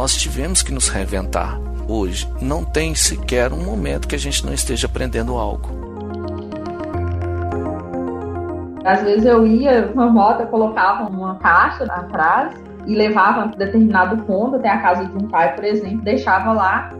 nós tivemos que nos reinventar. Hoje não tem sequer um momento que a gente não esteja aprendendo algo. Às vezes eu ia uma moto, colocava uma caixa atrás e levava um determinado ponto até a casa de um pai, por exemplo, deixava lá.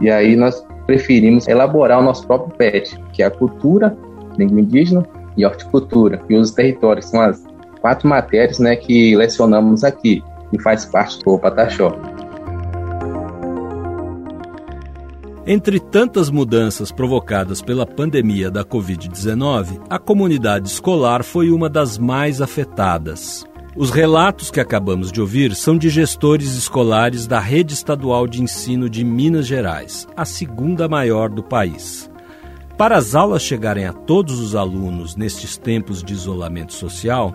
E aí nós preferimos elaborar o nosso próprio PET, que é a cultura, língua indígena e horticultura, e os territórios, são as quatro matérias né, que lecionamos aqui, e faz parte do Pataxó. Entre tantas mudanças provocadas pela pandemia da Covid-19, a comunidade escolar foi uma das mais afetadas. Os relatos que acabamos de ouvir são de gestores escolares da Rede Estadual de Ensino de Minas Gerais, a segunda maior do país. Para as aulas chegarem a todos os alunos nestes tempos de isolamento social,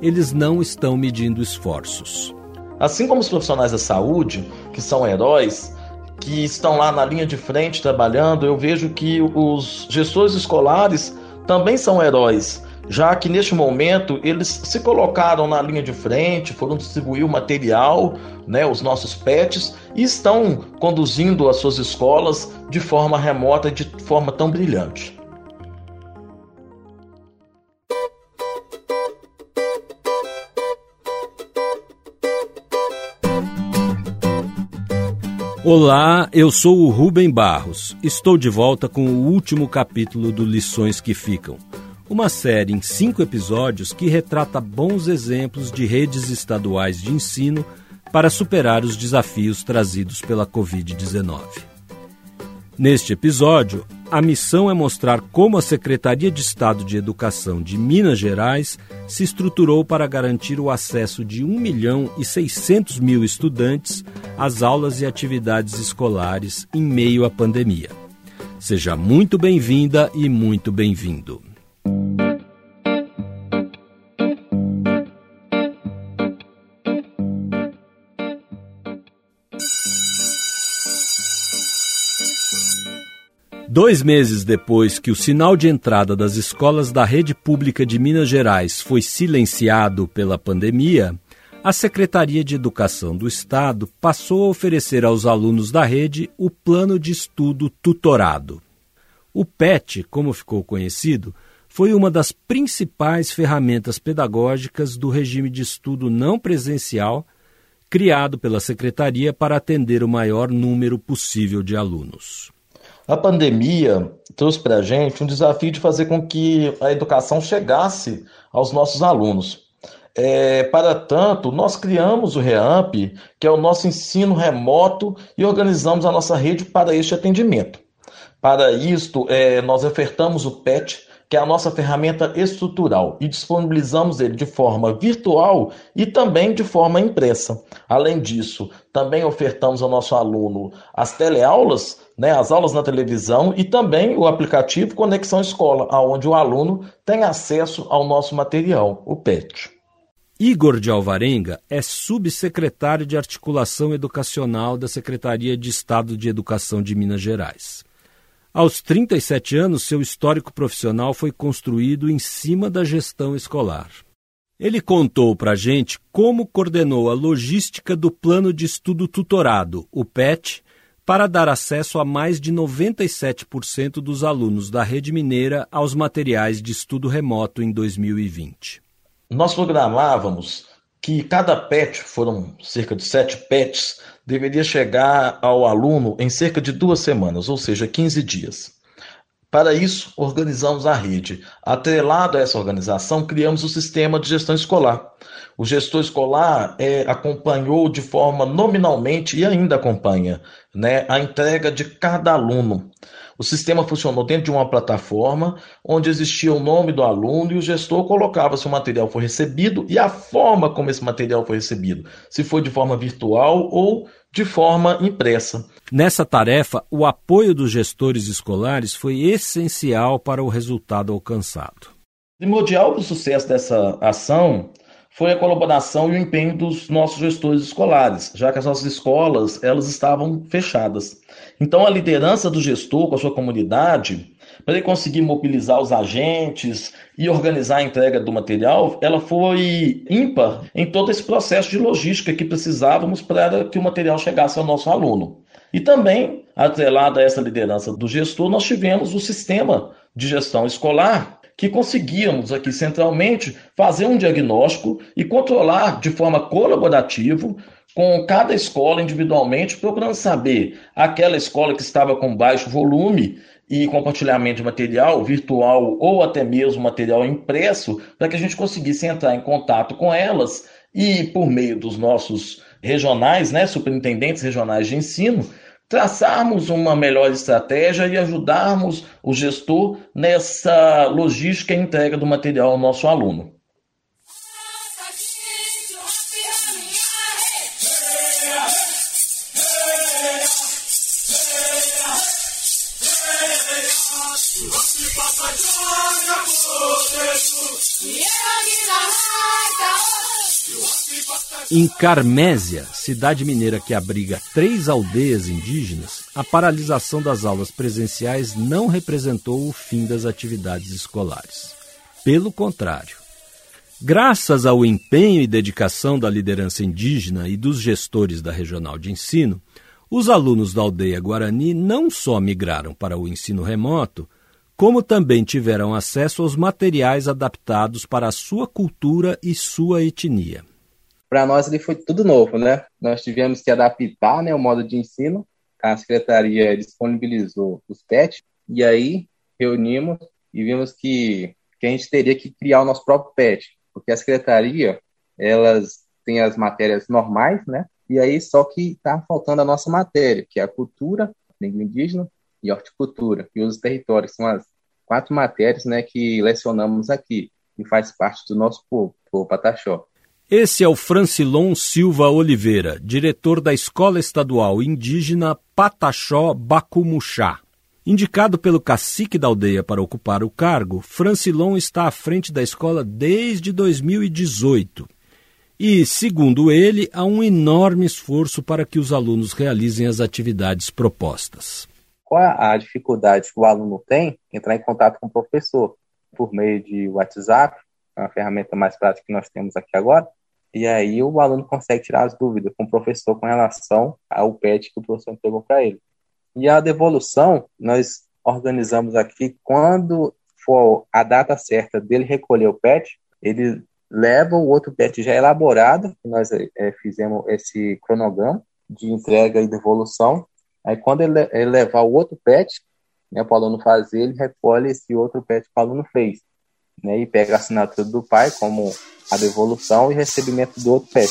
eles não estão medindo esforços. Assim como os profissionais da saúde, que são heróis, que estão lá na linha de frente trabalhando, eu vejo que os gestores escolares também são heróis, já que neste momento eles se colocaram na linha de frente, foram distribuir o material, né, os nossos pets, e estão conduzindo as suas escolas de forma remota de forma tão brilhante. Olá, eu sou o Rubem Barros. Estou de volta com o último capítulo do Lições que Ficam. Uma série em cinco episódios que retrata bons exemplos de redes estaduais de ensino para superar os desafios trazidos pela Covid-19. Neste episódio, a missão é mostrar como a Secretaria de Estado de Educação de Minas Gerais se estruturou para garantir o acesso de 1 milhão e 600 mil estudantes às aulas e atividades escolares em meio à pandemia. Seja muito bem-vinda e muito bem-vindo. Dois meses depois que o sinal de entrada das escolas da rede pública de Minas Gerais foi silenciado pela pandemia, a Secretaria de Educação do Estado passou a oferecer aos alunos da rede o Plano de Estudo Tutorado. O PET, como ficou conhecido, foi uma das principais ferramentas pedagógicas do regime de estudo não presencial criado pela Secretaria para atender o maior número possível de alunos. A pandemia trouxe para a gente um desafio de fazer com que a educação chegasse aos nossos alunos. É, para tanto, nós criamos o REAMP, que é o nosso ensino remoto, e organizamos a nossa rede para este atendimento. Para isto, é, nós ofertamos o PET, que é a nossa ferramenta estrutural, e disponibilizamos ele de forma virtual e também de forma impressa. Além disso, também ofertamos ao nosso aluno as teleaulas, né, as aulas na televisão e também o aplicativo Conexão Escola, onde o aluno tem acesso ao nosso material, o PET. Igor de Alvarenga é subsecretário de Articulação Educacional da Secretaria de Estado de Educação de Minas Gerais. Aos 37 anos, seu histórico profissional foi construído em cima da gestão escolar. Ele contou para a gente como coordenou a logística do Plano de Estudo Tutorado, o PET, para dar acesso a mais de 97% dos alunos da rede mineira aos materiais de estudo remoto em 2020. Nós programávamos que cada PET, foram cerca de sete PETs, deveria chegar ao aluno em cerca de duas semanas, ou seja, 15 dias. Para isso, organizamos a rede. Atrelado a essa organização, criamos o sistema de gestão escolar. O gestor escolar é, acompanhou de forma nominalmente e ainda acompanha né, a entrega de cada aluno. O sistema funcionou dentro de uma plataforma onde existia o nome do aluno e o gestor colocava se o material foi recebido e a forma como esse material foi recebido, se foi de forma virtual ou de forma impressa. Nessa tarefa, o apoio dos gestores escolares foi essencial para o resultado alcançado. Primordial para o sucesso dessa ação foi a colaboração e o empenho dos nossos gestores escolares, já que as nossas escolas elas estavam fechadas. Então a liderança do gestor com a sua comunidade para ele conseguir mobilizar os agentes e organizar a entrega do material, ela foi ímpar em todo esse processo de logística que precisávamos para que o material chegasse ao nosso aluno. E também, atrelada a essa liderança do gestor, nós tivemos o sistema de gestão escolar que conseguíamos aqui centralmente fazer um diagnóstico e controlar de forma colaborativa com cada escola individualmente, procurando saber aquela escola que estava com baixo volume e compartilhamento de material virtual ou até mesmo material impresso, para que a gente conseguisse entrar em contato com elas e, por meio dos nossos regionais, né, superintendentes regionais de ensino, traçarmos uma melhor estratégia e ajudarmos o gestor nessa logística e entrega do material ao nosso aluno. Em Carmésia, cidade mineira que abriga três aldeias indígenas, a paralisação das aulas presenciais não representou o fim das atividades escolares. Pelo contrário, graças ao empenho e dedicação da liderança indígena e dos gestores da regional de ensino, os alunos da aldeia Guarani não só migraram para o ensino remoto, como também tiveram acesso aos materiais adaptados para a sua cultura e sua etnia para nós ele foi tudo novo, né? Nós tivemos que adaptar né, o modo de ensino. A secretaria disponibilizou os PET e aí reunimos e vimos que, que a gente teria que criar o nosso próprio PET, porque a secretaria elas têm as matérias normais, né? E aí só que está faltando a nossa matéria, que é a cultura, língua indígena e horticultura e os territórios são as quatro matérias, né, que lecionamos aqui e faz parte do nosso povo, o Pataxó. Esse é o Francilon Silva Oliveira, diretor da Escola Estadual Indígena Pataxó Bacumuxá. Indicado pelo cacique da aldeia para ocupar o cargo, Francilon está à frente da escola desde 2018. E, segundo ele, há um enorme esforço para que os alunos realizem as atividades propostas. Qual a dificuldade que o aluno tem? Entrar em contato com o professor por meio de WhatsApp, a ferramenta mais prática que nós temos aqui agora, e aí o aluno consegue tirar as dúvidas com o professor com relação ao PET que o professor entregou para ele. E a devolução, nós organizamos aqui, quando for a data certa dele recolher o PET, ele leva o outro PET já elaborado, nós é, fizemos esse cronograma de entrega e devolução. Aí quando ele, ele levar o outro PET, né, para o aluno fazer, ele recolhe esse outro PET que o aluno fez. Né, e pega a assinatura do pai como a devolução e recebimento do outro PET.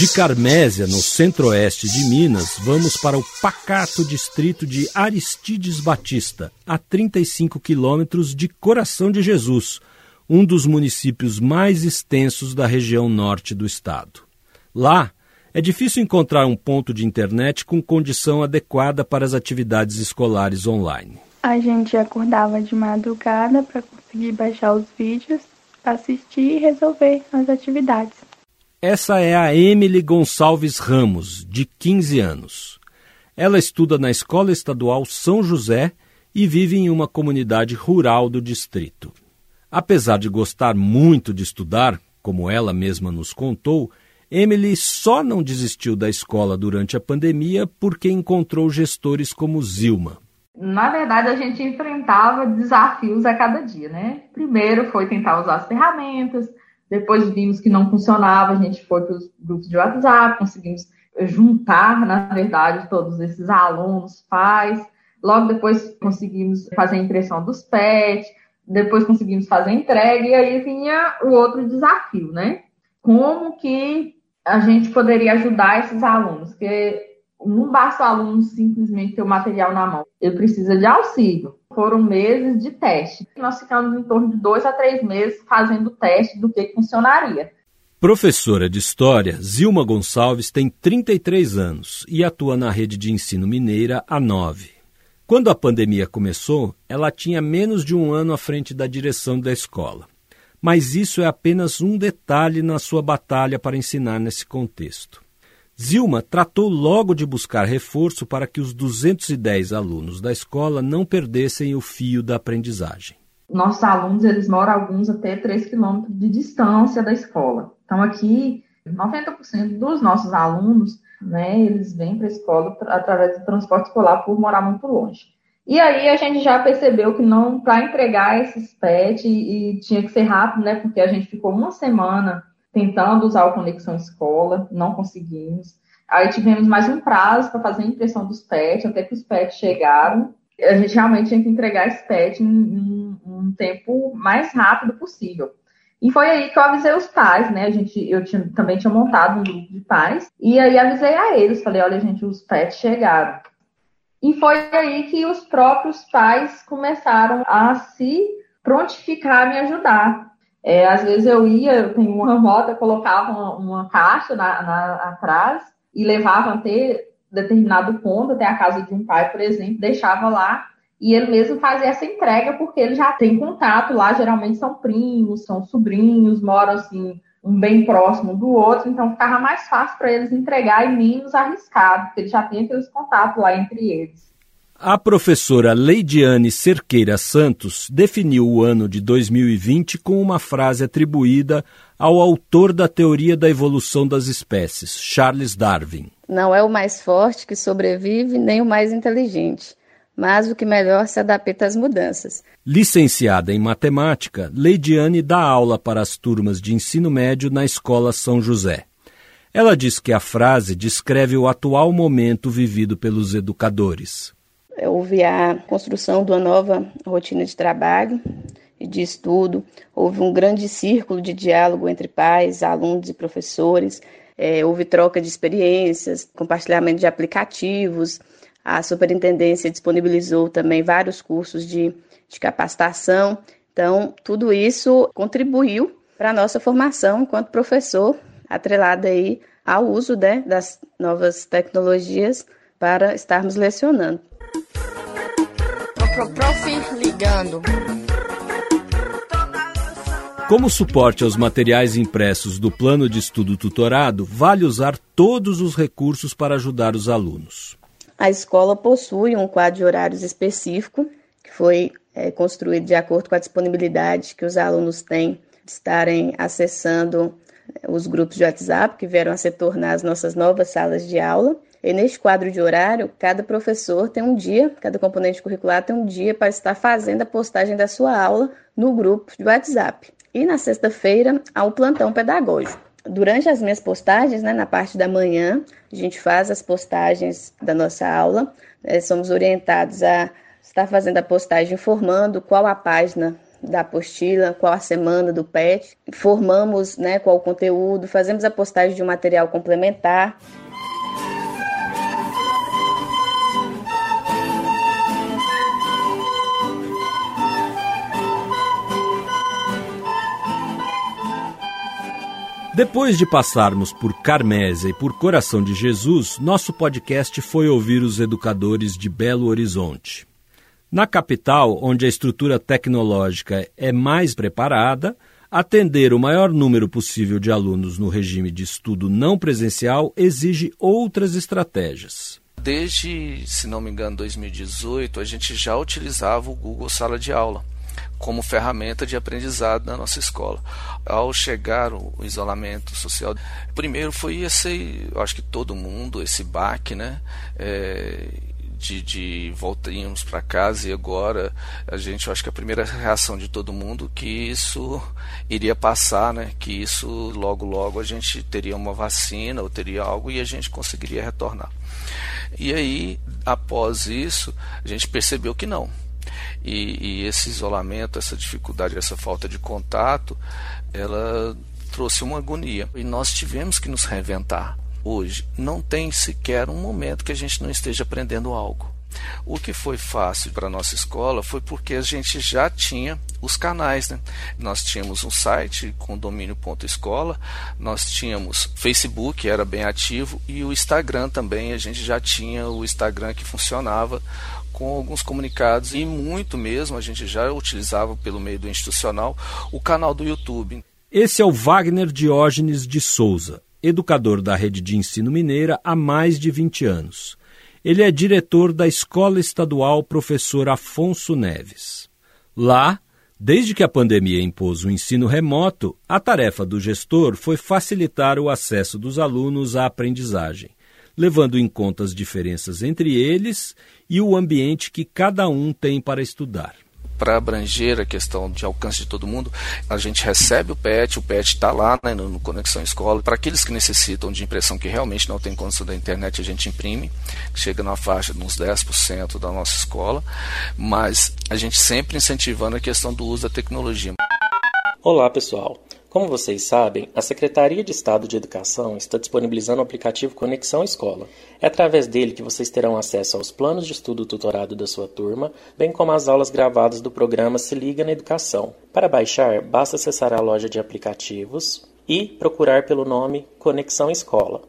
De Carmésia, no centro-oeste de Minas, vamos para o pacato distrito de Aristides Batista, a 35 quilômetros de Coração de Jesus, um dos municípios mais extensos da região norte do estado. Lá, é difícil encontrar um ponto de internet com condição adequada para as atividades escolares online. A gente acordava de madrugada para conseguir baixar os vídeos, assistir e resolver as atividades. Essa é a Emily Gonçalves Ramos, de 15 anos. Ela estuda na Escola Estadual São José e vive em uma comunidade rural do distrito. Apesar de gostar muito de estudar, como ela mesma nos contou, Emily só não desistiu da escola durante a pandemia porque encontrou gestores como Zilma. Na verdade, a gente enfrentava desafios a cada dia, né? Primeiro foi tentar usar as ferramentas, depois vimos que não funcionava, a gente foi para os grupos de WhatsApp, conseguimos juntar, na verdade, todos esses alunos, pais. Logo depois conseguimos fazer a impressão dos PET, depois conseguimos fazer a entrega, e aí vinha o outro desafio, né? Como que a gente poderia ajudar esses alunos, porque não basta o aluno simplesmente ter o material na mão, ele precisa de auxílio. Foram meses de teste. Nós ficamos em torno de dois a três meses fazendo teste do que funcionaria. Professora de História, Zilma Gonçalves tem 33 anos e atua na rede de ensino mineira há nove. Quando a pandemia começou, ela tinha menos de um ano à frente da direção da escola. Mas isso é apenas um detalhe na sua batalha para ensinar nesse contexto. Zilma tratou logo de buscar reforço para que os 210 alunos da escola não perdessem o fio da aprendizagem. Nossos alunos, eles moram alguns até 3 quilômetros de distância da escola. Então, aqui, 90% dos nossos alunos, né, eles vêm para a escola através do transporte escolar por morar muito longe. E aí a gente já percebeu que não para entregar esses PET e, e, tinha que ser rápido, né? Porque a gente ficou uma semana tentando usar o Conexão Escola, não conseguimos. Aí tivemos mais um prazo para fazer a impressão dos PET, até que os PET chegaram. A gente realmente tinha que entregar esse PET em, em um tempo mais rápido possível. E foi aí que eu avisei os pais, né? A gente, eu tinha, também tinha montado um grupo de pais. E aí avisei a eles, falei, olha, gente, os pets chegaram. E foi aí que os próprios pais começaram a se prontificar a me ajudar. É, às vezes eu ia, eu tenho uma moto, colocava uma, uma caixa na, na, atrás e levava até determinado ponto, até a casa de um pai, por exemplo, deixava lá e ele mesmo fazia essa entrega porque ele já tem contato lá, geralmente são primos, são sobrinhos, moram assim um bem próximo do outro, então ficava mais fácil para eles entregar e menos arriscado, porque ele já tem aqueles contatos lá entre eles. A professora Leidiane Cerqueira Santos definiu o ano de 2020 com uma frase atribuída ao autor da teoria da evolução das espécies, Charles Darwin. Não é o mais forte que sobrevive, nem o mais inteligente mas o que melhor se adapta às mudanças. Licenciada em matemática, Leidiane dá aula para as turmas de ensino médio na Escola São José. Ela diz que a frase descreve o atual momento vivido pelos educadores. Houve a construção de uma nova rotina de trabalho e de estudo, houve um grande círculo de diálogo entre pais, alunos e professores, é, houve troca de experiências, compartilhamento de aplicativos, a superintendência disponibilizou também vários cursos de, de capacitação. Então, tudo isso contribuiu para a nossa formação enquanto professor, atrelada aí ao uso né, das novas tecnologias para estarmos lecionando. Prof. ligando. Como suporte aos materiais impressos do plano de estudo tutorado, vale usar todos os recursos para ajudar os alunos. A escola possui um quadro de horários específico, que foi é, construído de acordo com a disponibilidade que os alunos têm de estarem acessando é, os grupos de WhatsApp, que vieram a se tornar as nossas novas salas de aula. E neste quadro de horário, cada professor tem um dia, cada componente curricular tem um dia para estar fazendo a postagem da sua aula no grupo de WhatsApp. E na sexta-feira, há o plantão pedagógico durante as minhas postagens, né, na parte da manhã, a gente faz as postagens da nossa aula. Né, somos orientados a estar fazendo a postagem informando qual a página da apostila, qual a semana do PET. Informamos né, qual o conteúdo, fazemos a postagem de um material complementar. Depois de passarmos por Carmésia e por Coração de Jesus, nosso podcast foi ouvir os educadores de Belo Horizonte. Na capital, onde a estrutura tecnológica é mais preparada, atender o maior número possível de alunos no regime de estudo não presencial exige outras estratégias. Desde, se não me engano, 2018, a gente já utilizava o Google Sala de Aula como ferramenta de aprendizado na nossa escola. Ao chegar o isolamento social, primeiro foi esse, acho que todo mundo, esse baque, né? É, de, de voltaríamos para casa e agora a gente, acho que a primeira reação de todo mundo que isso iria passar, né? Que isso logo logo a gente teria uma vacina ou teria algo e a gente conseguiria retornar. E aí, após isso, a gente percebeu que não e, e esse isolamento, essa dificuldade, essa falta de contato, ela trouxe uma agonia. E nós tivemos que nos reinventar. Hoje não tem sequer um momento que a gente não esteja aprendendo algo. O que foi fácil para a nossa escola foi porque a gente já tinha os canais. Né? Nós tínhamos um site com domínio.escola, nós tínhamos Facebook, era bem ativo, e o Instagram também, a gente já tinha o Instagram que funcionava com alguns comunicados e muito mesmo a gente já utilizava pelo meio do institucional o canal do YouTube. Esse é o Wagner Diógenes de Souza, educador da rede de ensino mineira há mais de 20 anos. Ele é diretor da Escola Estadual Professor Afonso Neves. Lá, desde que a pandemia impôs o ensino remoto, a tarefa do gestor foi facilitar o acesso dos alunos à aprendizagem, levando em conta as diferenças entre eles e o ambiente que cada um tem para estudar para abranger a questão de alcance de todo mundo, a gente recebe o PET, o PET está lá né, no Conexão Escola. Para aqueles que necessitam de impressão que realmente não tem condição da internet, a gente imprime, chega na faixa de uns 10% da nossa escola, mas a gente sempre incentivando a questão do uso da tecnologia. Olá, pessoal. Como vocês sabem, a Secretaria de Estado de Educação está disponibilizando o aplicativo Conexão Escola. É através dele que vocês terão acesso aos planos de estudo tutorado da sua turma, bem como às aulas gravadas do programa Se Liga na Educação. Para baixar, basta acessar a loja de aplicativos e procurar pelo nome Conexão Escola.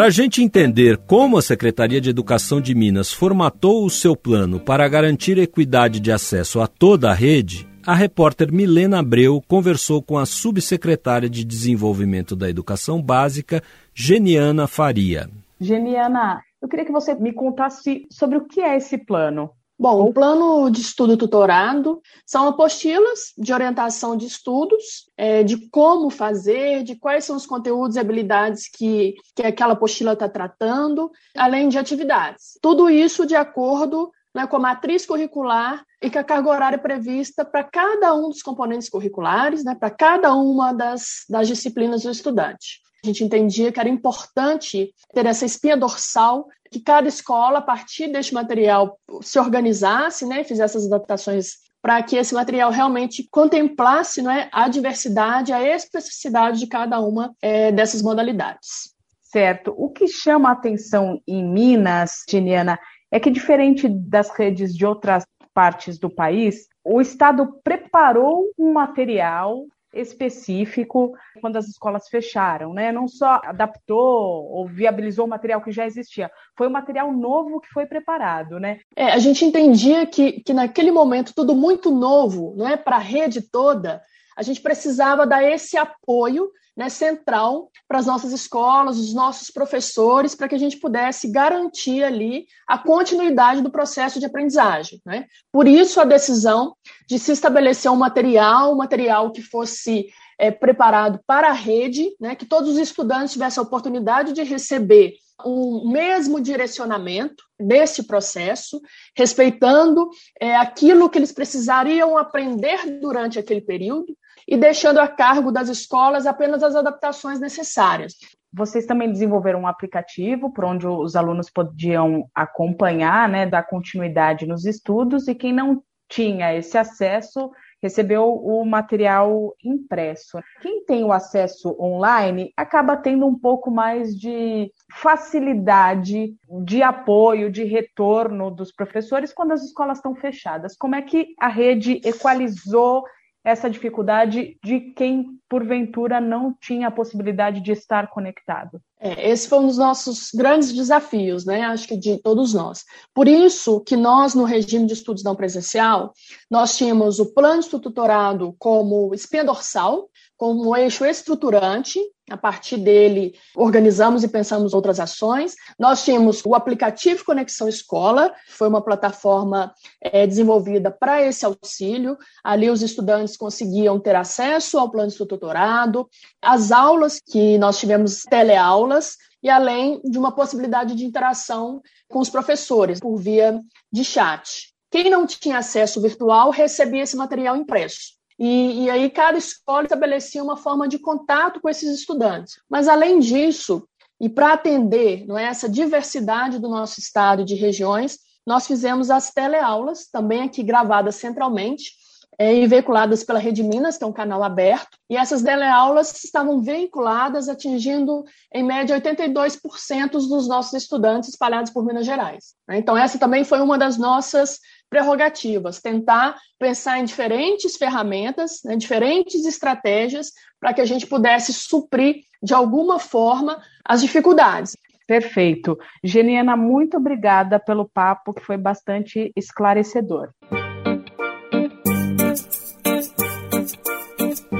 Para a gente entender como a Secretaria de Educação de Minas formatou o seu plano para garantir equidade de acesso a toda a rede, a repórter Milena Abreu conversou com a subsecretária de Desenvolvimento da Educação Básica, Geniana Faria. Geniana, eu queria que você me contasse sobre o que é esse plano. Bom, o plano de estudo tutorado são apostilas de orientação de estudos, é, de como fazer, de quais são os conteúdos e habilidades que, que aquela apostila está tratando, além de atividades. Tudo isso de acordo né, com a matriz curricular e com a carga horária prevista para cada um dos componentes curriculares, né, para cada uma das, das disciplinas do estudante. A gente entendia que era importante ter essa espinha dorsal, que cada escola, a partir deste material, se organizasse, né, fizesse essas adaptações para que esse material realmente contemplasse né, a diversidade, a especificidade de cada uma é, dessas modalidades. Certo. O que chama a atenção em Minas, Geniana, é que diferente das redes de outras partes do país, o Estado preparou um material específico quando as escolas fecharam, né? Não só adaptou ou viabilizou o material que já existia, foi um material novo que foi preparado, né? É, a gente entendia que, que naquele momento tudo muito novo, não é para a rede toda, a gente precisava dar esse apoio né, central para as nossas escolas, os nossos professores, para que a gente pudesse garantir ali a continuidade do processo de aprendizagem. Né? Por isso, a decisão de se estabelecer um material, um material que fosse é, preparado para a rede, né, que todos os estudantes tivessem a oportunidade de receber um mesmo direcionamento desse processo, respeitando é, aquilo que eles precisariam aprender durante aquele período, e deixando a cargo das escolas apenas as adaptações necessárias. Vocês também desenvolveram um aplicativo por onde os alunos podiam acompanhar, né, dar continuidade nos estudos, e quem não tinha esse acesso recebeu o material impresso. Quem tem o acesso online acaba tendo um pouco mais de facilidade de apoio, de retorno dos professores quando as escolas estão fechadas. Como é que a rede equalizou essa dificuldade de quem, porventura, não tinha a possibilidade de estar conectado? É, esse foi um dos nossos grandes desafios, né? Acho que de todos nós. Por isso que nós, no regime de estudos não presencial, nós tínhamos o plano de tutorado como espinha dorsal, como eixo estruturante, a partir dele, organizamos e pensamos outras ações. Nós tínhamos o aplicativo Conexão Escola, foi uma plataforma é, desenvolvida para esse auxílio. Ali, os estudantes conseguiam ter acesso ao plano de tutorado, as aulas que nós tivemos teleaulas, e além de uma possibilidade de interação com os professores por via de chat. Quem não tinha acesso virtual recebia esse material impresso. E, e aí cada escola estabelecia uma forma de contato com esses estudantes. Mas, além disso, e para atender não é, essa diversidade do nosso estado e de regiões, nós fizemos as teleaulas, também aqui gravadas centralmente, é, e veiculadas pela Rede Minas, que é um canal aberto, e essas teleaulas estavam veiculadas, atingindo, em média, 82% dos nossos estudantes espalhados por Minas Gerais. Né? Então, essa também foi uma das nossas prerrogativas, tentar pensar em diferentes ferramentas, né, diferentes estratégias, para que a gente pudesse suprir, de alguma forma, as dificuldades. Perfeito. Geniana, muito obrigada pelo papo, que foi bastante esclarecedor.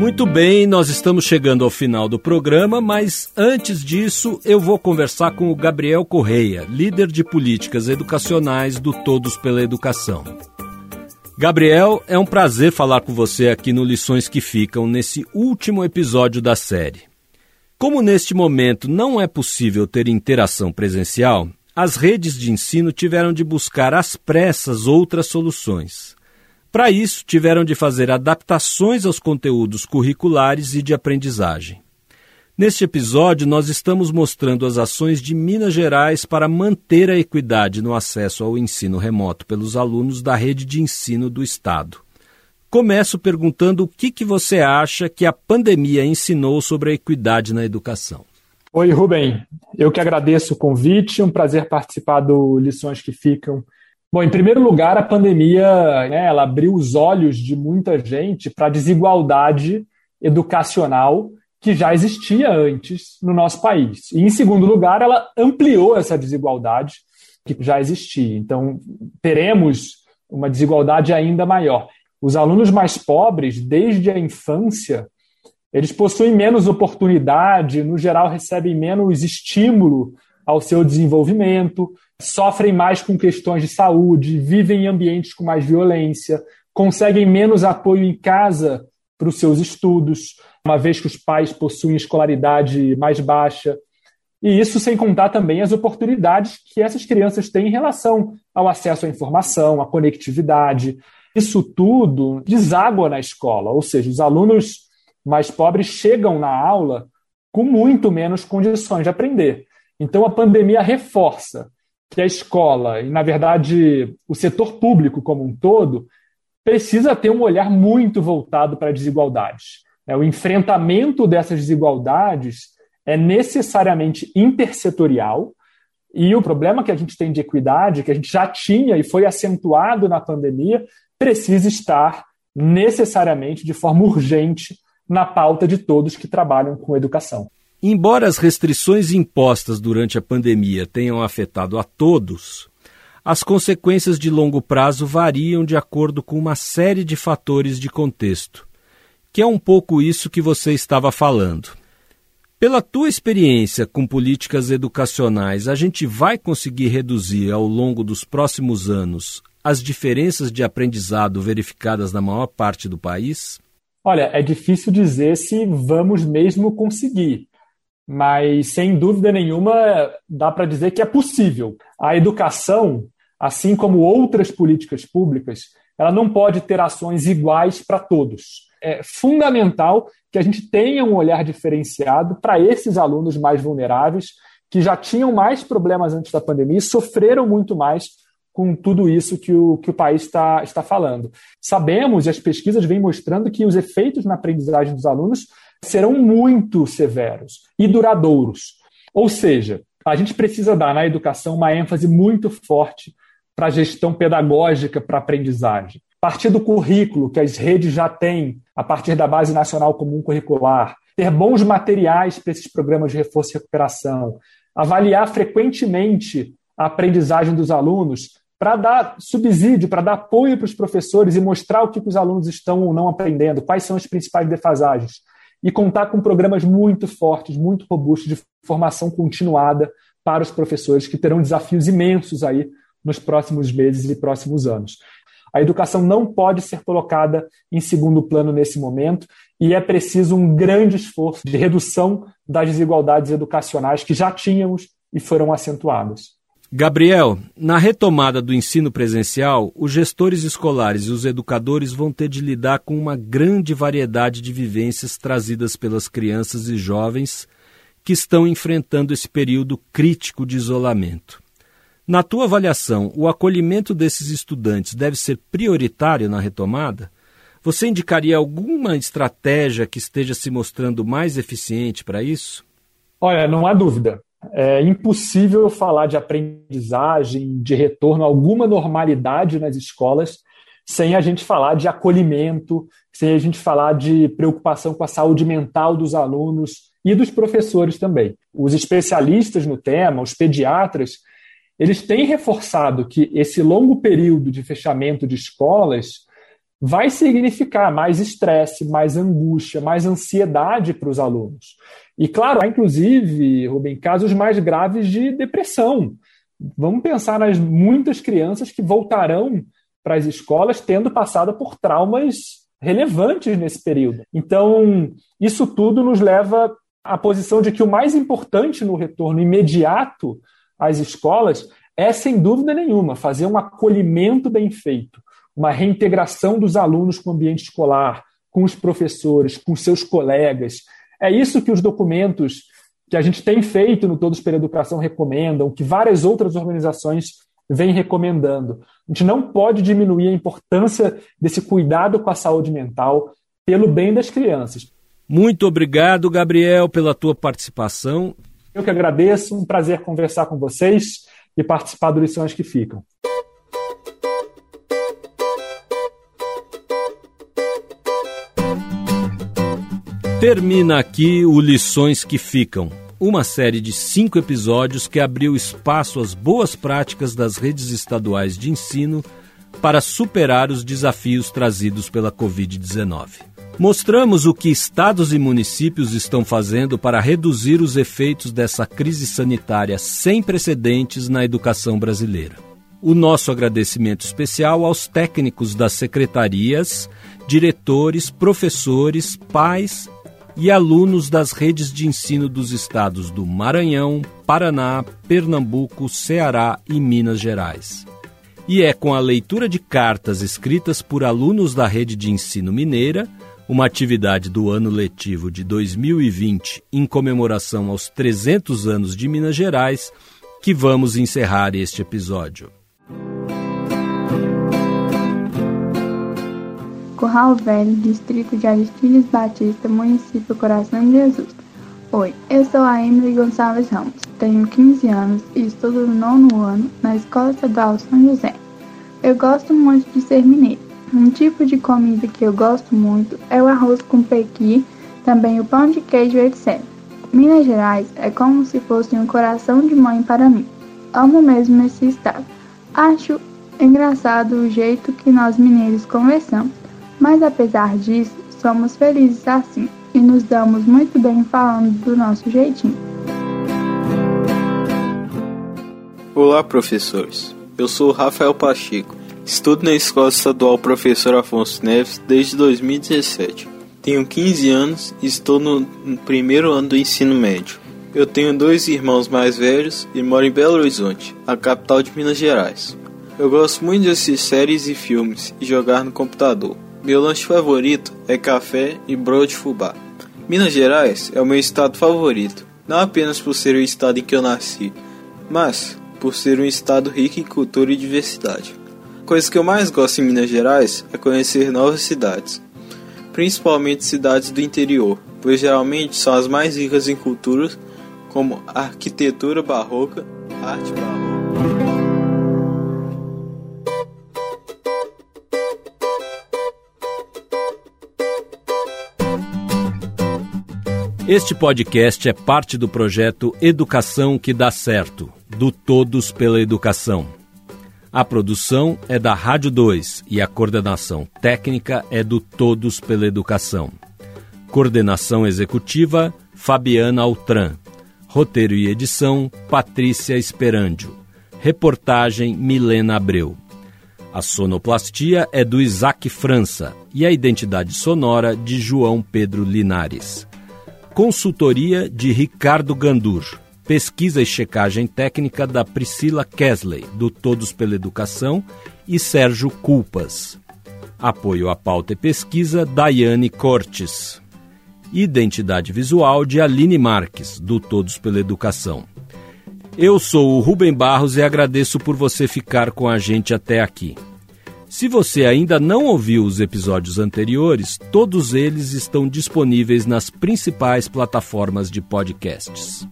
Muito bem, nós estamos chegando ao final do programa, mas antes disso eu vou conversar com o Gabriel Correia, líder de políticas educacionais do Todos pela Educação. Gabriel, é um prazer falar com você aqui no Lições que Ficam, nesse último episódio da série. Como neste momento não é possível ter interação presencial, as redes de ensino tiveram de buscar às pressas outras soluções. Para isso, tiveram de fazer adaptações aos conteúdos curriculares e de aprendizagem. Neste episódio, nós estamos mostrando as ações de Minas Gerais para manter a equidade no acesso ao ensino remoto pelos alunos da rede de ensino do Estado. Começo perguntando o que, que você acha que a pandemia ensinou sobre a equidade na educação. Oi, Rubem. Eu que agradeço o convite, um prazer participar do Lições que Ficam. Bom, em primeiro lugar, a pandemia né, ela abriu os olhos de muita gente para a desigualdade educacional que já existia antes no nosso país. E, em segundo lugar, ela ampliou essa desigualdade que já existia. Então, teremos uma desigualdade ainda maior. Os alunos mais pobres, desde a infância, eles possuem menos oportunidade, no geral, recebem menos estímulo ao seu desenvolvimento, sofrem mais com questões de saúde, vivem em ambientes com mais violência, conseguem menos apoio em casa para os seus estudos, uma vez que os pais possuem escolaridade mais baixa. E isso sem contar também as oportunidades que essas crianças têm em relação ao acesso à informação, à conectividade, isso tudo deságua na escola, ou seja, os alunos mais pobres chegam na aula com muito menos condições de aprender. Então a pandemia reforça que a escola, e na verdade o setor público como um todo, precisa ter um olhar muito voltado para desigualdades. É, o enfrentamento dessas desigualdades é necessariamente intersetorial, e o problema que a gente tem de equidade, que a gente já tinha e foi acentuado na pandemia, precisa estar necessariamente, de forma urgente, na pauta de todos que trabalham com educação. Embora as restrições impostas durante a pandemia tenham afetado a todos, as consequências de longo prazo variam de acordo com uma série de fatores de contexto, que é um pouco isso que você estava falando. Pela tua experiência com políticas educacionais, a gente vai conseguir reduzir ao longo dos próximos anos as diferenças de aprendizado verificadas na maior parte do país? Olha, é difícil dizer se vamos mesmo conseguir, mas sem dúvida nenhuma dá para dizer que é possível. A educação, assim como outras políticas públicas, ela não pode ter ações iguais para todos. É fundamental que a gente tenha um olhar diferenciado para esses alunos mais vulneráveis, que já tinham mais problemas antes da pandemia e sofreram muito mais com tudo isso que o, que o país está, está falando. Sabemos, e as pesquisas vêm mostrando, que os efeitos na aprendizagem dos alunos serão muito severos e duradouros. Ou seja, a gente precisa dar na educação uma ênfase muito forte para a gestão pedagógica para a aprendizagem. A partir do currículo que as redes já têm, a partir da Base Nacional Comum Curricular, ter bons materiais para esses programas de reforço e recuperação, avaliar frequentemente a aprendizagem dos alunos, para dar subsídio, para dar apoio para os professores e mostrar o que os alunos estão ou não aprendendo, quais são as principais defasagens. E contar com programas muito fortes, muito robustos de formação continuada para os professores, que terão desafios imensos aí nos próximos meses e próximos anos. A educação não pode ser colocada em segundo plano nesse momento e é preciso um grande esforço de redução das desigualdades educacionais que já tínhamos e foram acentuadas. Gabriel, na retomada do ensino presencial, os gestores escolares e os educadores vão ter de lidar com uma grande variedade de vivências trazidas pelas crianças e jovens que estão enfrentando esse período crítico de isolamento. Na tua avaliação, o acolhimento desses estudantes deve ser prioritário na retomada? Você indicaria alguma estratégia que esteja se mostrando mais eficiente para isso? Olha, não há dúvida. É impossível falar de aprendizagem, de retorno a alguma normalidade nas escolas sem a gente falar de acolhimento, sem a gente falar de preocupação com a saúde mental dos alunos e dos professores também. Os especialistas no tema, os pediatras, eles têm reforçado que esse longo período de fechamento de escolas vai significar mais estresse, mais angústia, mais ansiedade para os alunos. E, claro, há inclusive, Rubem, casos mais graves de depressão. Vamos pensar nas muitas crianças que voltarão para as escolas tendo passado por traumas relevantes nesse período. Então, isso tudo nos leva à posição de que o mais importante no retorno imediato às escolas é, sem dúvida nenhuma, fazer um acolhimento bem feito, uma reintegração dos alunos com o ambiente escolar, com os professores, com seus colegas. É isso que os documentos que a gente tem feito no Todos pela Educação recomendam, que várias outras organizações vem recomendando. A gente não pode diminuir a importância desse cuidado com a saúde mental pelo bem das crianças. Muito obrigado, Gabriel, pela tua participação. Eu que agradeço, um prazer conversar com vocês e participar do Lições que Ficam. Termina aqui o Lições que Ficam uma série de cinco episódios que abriu espaço às boas práticas das redes estaduais de ensino para superar os desafios trazidos pela Covid-19. Mostramos o que estados e municípios estão fazendo para reduzir os efeitos dessa crise sanitária sem precedentes na educação brasileira. O nosso agradecimento especial aos técnicos das secretarias, diretores, professores, pais e alunos das redes de ensino dos estados do Maranhão, Paraná, Pernambuco, Ceará e Minas Gerais. E é com a leitura de cartas escritas por alunos da rede de ensino mineira, uma atividade do ano letivo de 2020 em comemoração aos 300 anos de Minas Gerais, que vamos encerrar este episódio. Curral Velho, distrito de Aristides Batista, município Coração de Jesus. Oi, eu sou a Emily Gonçalves Ramos, tenho 15 anos e estudo no nono ano na Escola Estadual São José. Eu gosto muito de ser mineiro. Um tipo de comida que eu gosto muito é o arroz com pequi, também o pão de queijo, etc. Minas Gerais é como se fosse um coração de mãe para mim. Amo mesmo esse estado. Acho engraçado o jeito que nós mineiros conversamos. Mas apesar disso, somos felizes assim e nos damos muito bem falando do nosso jeitinho. Olá, professores. Eu sou Rafael Pacheco. Estudo na Escola Estadual Professor Afonso Neves desde 2017. Tenho 15 anos e estou no primeiro ano do ensino médio. Eu tenho dois irmãos mais velhos e moro em Belo Horizonte, a capital de Minas Gerais. Eu gosto muito de assistir séries e filmes e jogar no computador. Meu lanche favorito é café e broa de fubá. Minas Gerais é o meu estado favorito, não apenas por ser o estado em que eu nasci, mas por ser um estado rico em cultura e diversidade. A coisa que eu mais gosto em Minas Gerais é conhecer novas cidades, principalmente cidades do interior, pois geralmente são as mais ricas em culturas como arquitetura barroca, arte barroca. Este podcast é parte do projeto Educação que dá certo, do Todos pela Educação. A produção é da Rádio 2 e a coordenação técnica é do Todos pela Educação. Coordenação executiva Fabiana Altran. Roteiro e edição Patrícia Esperandio. Reportagem Milena Abreu. A sonoplastia é do Isaac França e a identidade sonora de João Pedro Linares. Consultoria de Ricardo Gandur. Pesquisa e checagem técnica da Priscila Kesley, do Todos pela Educação, e Sérgio Culpas. Apoio à pauta e pesquisa, Daiane Cortes. Identidade visual de Aline Marques, do Todos pela Educação. Eu sou o Rubem Barros e agradeço por você ficar com a gente até aqui. Se você ainda não ouviu os episódios anteriores, todos eles estão disponíveis nas principais plataformas de podcasts.